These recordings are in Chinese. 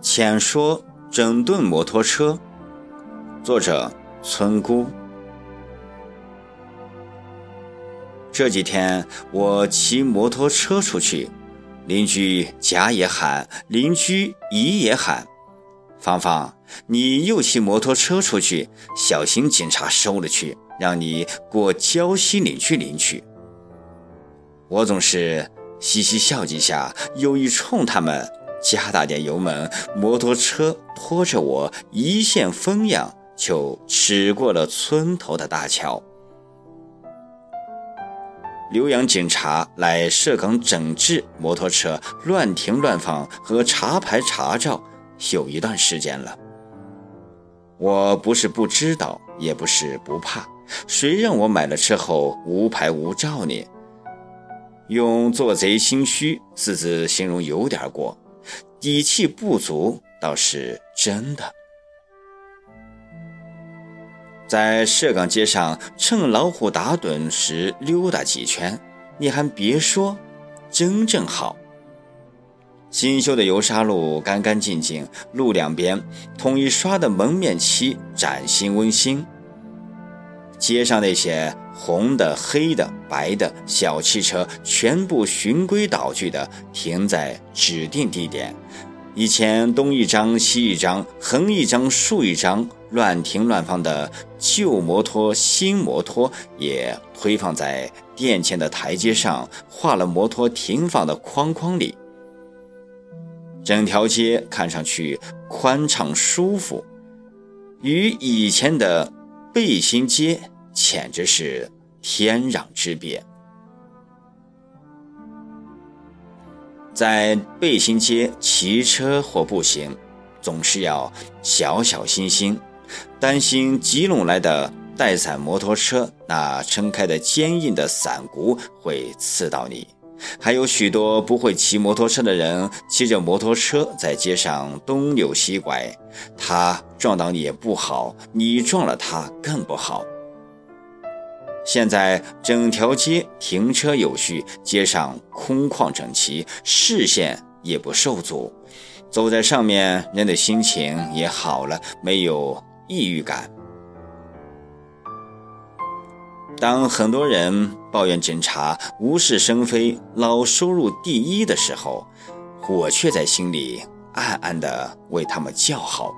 浅说整顿摩托车，作者村姑。这几天我骑摩托车出去，邻居甲也喊，邻居乙也喊：“芳芳，你又骑摩托车出去，小心警察收了去，让你过胶西岭去领取。”我总是嘻嘻笑几下，有意冲他们。加大点油门，摩托车拖着我一线风扬，就驶过了村头的大桥。浏阳警察来涉岗整治摩托车乱停乱放和查牌查照，有一段时间了。我不是不知道，也不是不怕，谁让我买了车后无牌无照呢？用“做贼心虚”四字形容有点过。底气不足倒是真的。在社岗街上趁老虎打盹时溜达几圈，你还别说，真正好。新修的油沙路干干净净，路两边统一刷的门面漆，崭新温馨。街上那些红的、黑的、白的小汽车，全部循规蹈矩地停在指定地点。以前东一张西一张，横一张竖一张，乱停乱放的旧摩托、新摩托也堆放在店前的台阶上，画了摩托停放的框框里。整条街看上去宽敞舒服，与以前的背心街。简直是天壤之别。在背心街骑车或步行，总是要小小心心，担心急拢来的带伞摩托车那撑开的坚硬的伞骨会刺到你。还有许多不会骑摩托车的人，骑着摩托车在街上东扭西拐，他撞到你也不好，你撞了他更不好。现在整条街停车有序，街上空旷整齐，视线也不受阻，走在上面，人的心情也好了，没有抑郁感。当很多人抱怨警察无事生非、老收入第一的时候，我却在心里暗暗地为他们叫好。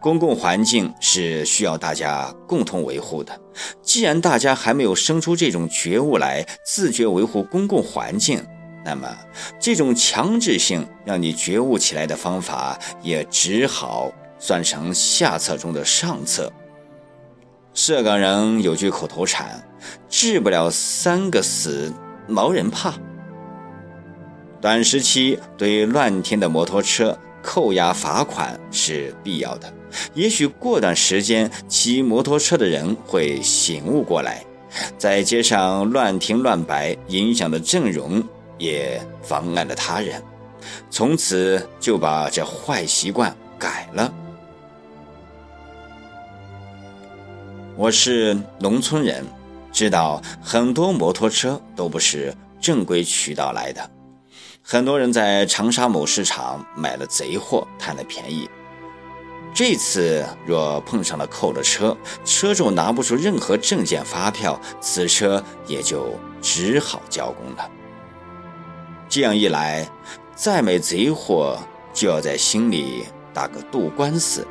公共环境是需要大家共同维护的。既然大家还没有生出这种觉悟来，自觉维护公共环境，那么这种强制性让你觉悟起来的方法，也只好算成下策中的上策。涉岗人有句口头禅：“治不了三个死，毛人怕。”短时期对乱停的摩托车扣押罚款是必要的。也许过段时间，骑摩托车的人会醒悟过来，在街上乱停乱摆，影响了阵容，也妨碍了他人，从此就把这坏习惯改了。我是农村人，知道很多摩托车都不是正规渠道来的，很多人在长沙某市场买了贼货，贪了便宜。这次若碰上了扣了车，车主拿不出任何证件发票，此车也就只好交工了。这样一来，再买贼货就要在心里打个渡官司。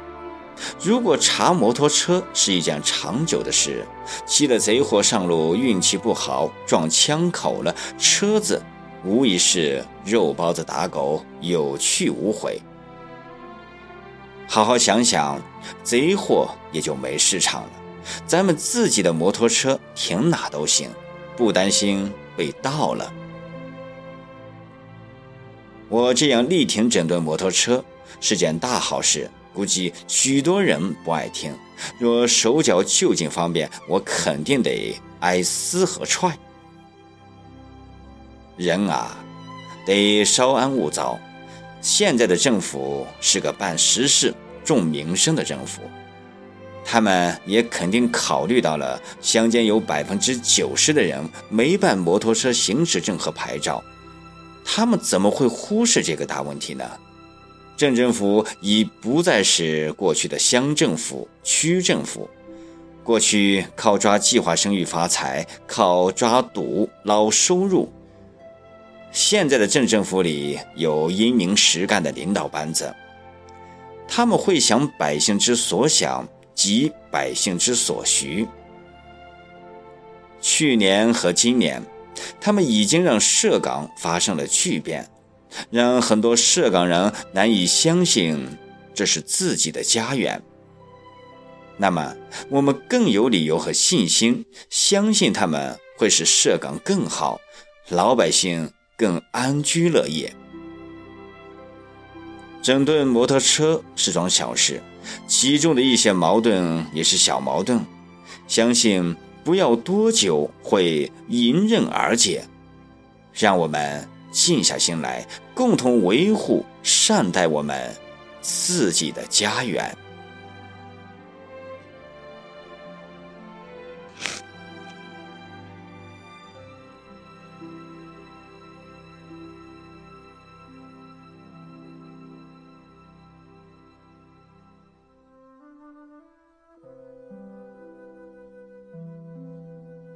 如果查摩托车是一件长久的事，骑了贼货上路，运气不好撞枪口了，车子无疑是肉包子打狗，有去无回。好好想想，贼货也就没市场了。咱们自己的摩托车停哪都行，不担心被盗了。我这样力挺整顿摩托车是件大好事，估计许多人不爱听。若手脚就近方便，我肯定得挨撕和踹。人啊，得稍安勿躁。现在的政府是个办实事、重民生的政府，他们也肯定考虑到了乡间有百分之九十的人没办摩托车行驶证和牌照，他们怎么会忽视这个大问题呢？镇政府已不再是过去的乡政府、区政府。过去靠抓计划生育发财，靠抓赌捞收入。现在的镇政府里有英明实干的领导班子，他们会想百姓之所想及百姓之所需。去年和今年，他们已经让社岗发生了巨变。让很多涉港人难以相信这是自己的家园。那么，我们更有理由和信心相信他们会使涉港更好，老百姓更安居乐业。整顿摩托车是桩小事，其中的一些矛盾也是小矛盾，相信不要多久会迎刃而解。让我们。静下心来，共同维护、善待我们自己的家园。